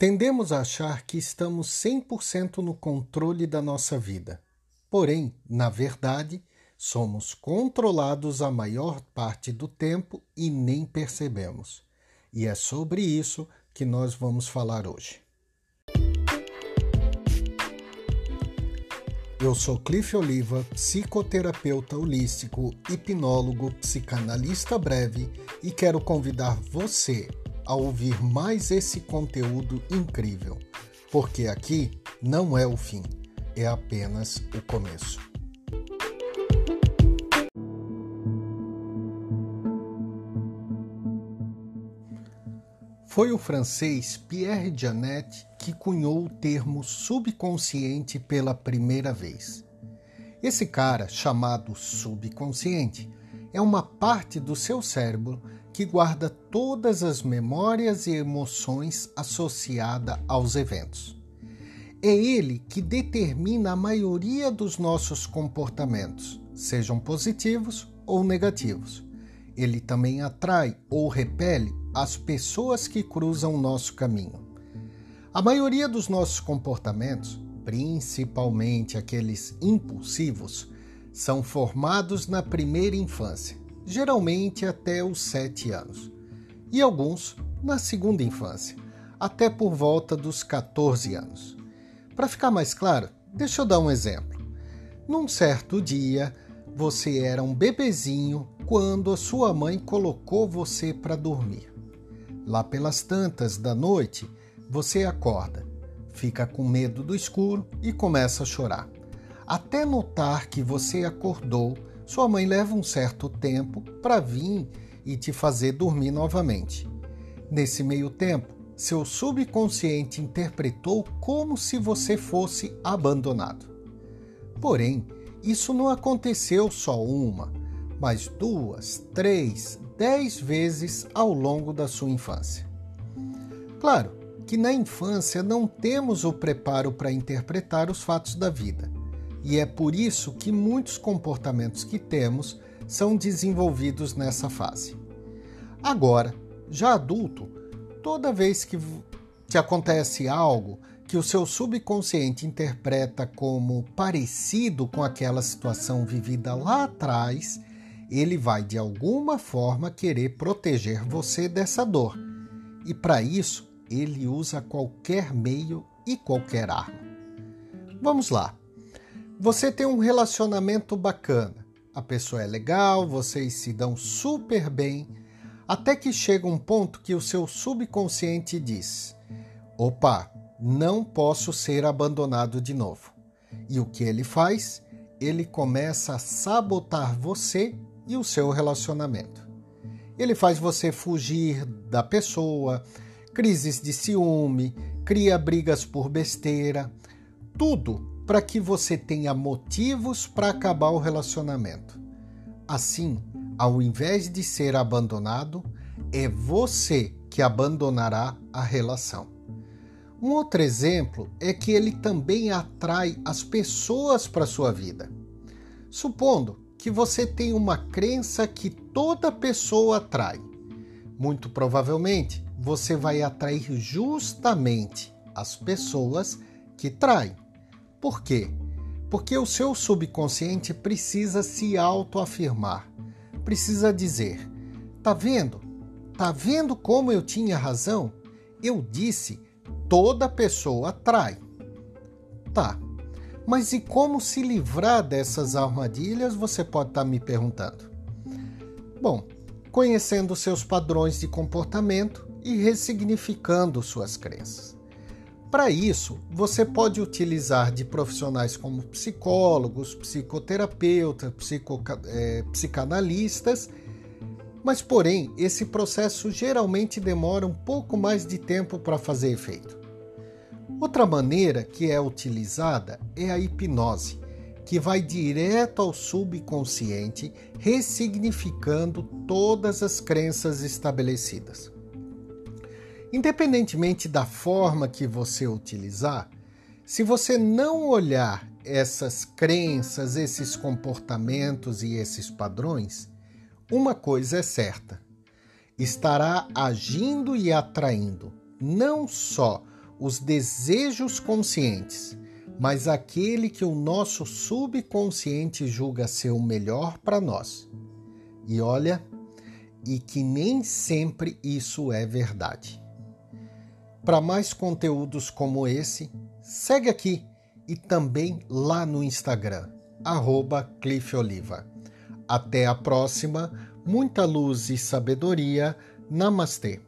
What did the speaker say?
Tendemos a achar que estamos 100% no controle da nossa vida. Porém, na verdade, somos controlados a maior parte do tempo e nem percebemos. E é sobre isso que nós vamos falar hoje. Eu sou Cliff Oliva, psicoterapeuta holístico, hipnólogo, psicanalista breve e quero convidar você a ouvir mais esse conteúdo incrível, porque aqui não é o fim, é apenas o começo. Foi o francês Pierre Janet que cunhou o termo subconsciente pela primeira vez. Esse cara, chamado subconsciente, é uma parte do seu cérebro que guarda todas as memórias e emoções associadas aos eventos. É ele que determina a maioria dos nossos comportamentos, sejam positivos ou negativos. Ele também atrai ou repele as pessoas que cruzam o nosso caminho. A maioria dos nossos comportamentos, principalmente aqueles impulsivos, são formados na primeira infância, geralmente até os 7 anos, e alguns na segunda infância, até por volta dos 14 anos. Para ficar mais claro, deixa eu dar um exemplo. Num certo dia, você era um bebezinho quando a sua mãe colocou você para dormir. Lá pelas tantas da noite, você acorda, fica com medo do escuro e começa a chorar. Até notar que você acordou, sua mãe leva um certo tempo para vir e te fazer dormir novamente. Nesse meio tempo, seu subconsciente interpretou como se você fosse abandonado. Porém, isso não aconteceu só uma, mas duas, três, dez vezes ao longo da sua infância. Claro que na infância não temos o preparo para interpretar os fatos da vida, e é por isso que muitos comportamentos que temos são desenvolvidos nessa fase. Agora, já adulto, toda vez que te acontece algo que o seu subconsciente interpreta como parecido com aquela situação vivida lá atrás, ele vai de alguma forma querer proteger você dessa dor. E para isso, ele usa qualquer meio e qualquer arma. Vamos lá. Você tem um relacionamento bacana. A pessoa é legal, vocês se dão super bem, até que chega um ponto que o seu subconsciente diz: opa, não posso ser abandonado de novo. E o que ele faz? Ele começa a sabotar você e o seu relacionamento. Ele faz você fugir da pessoa, crises de ciúme, cria brigas por besteira, tudo para que você tenha motivos para acabar o relacionamento. Assim, ao invés de ser abandonado, é você que abandonará a relação. Um outro exemplo é que ele também atrai as pessoas para sua vida. Supondo que você tem uma crença que toda pessoa atrai. Muito provavelmente você vai atrair justamente as pessoas que traem. Por quê? Porque o seu subconsciente precisa se autoafirmar. Precisa dizer: "Tá vendo? Tá vendo como eu tinha razão? Eu disse, toda pessoa atrai." Tá. Mas e como se livrar dessas armadilhas? Você pode estar tá me perguntando. Bom, conhecendo seus padrões de comportamento e ressignificando suas crenças. Para isso, você pode utilizar de profissionais como psicólogos, psicoterapeutas, psico, é, psicanalistas, mas, porém, esse processo geralmente demora um pouco mais de tempo para fazer efeito. Outra maneira que é utilizada é a hipnose, que vai direto ao subconsciente, ressignificando todas as crenças estabelecidas. Independentemente da forma que você utilizar, se você não olhar essas crenças, esses comportamentos e esses padrões, uma coisa é certa: estará agindo e atraindo não só os desejos conscientes, mas aquele que o nosso subconsciente julga ser o melhor para nós. E olha, e que nem sempre isso é verdade. Para mais conteúdos como esse, segue aqui e também lá no Instagram, arroba Cliff Oliva. Até a próxima, muita luz e sabedoria. Namastê.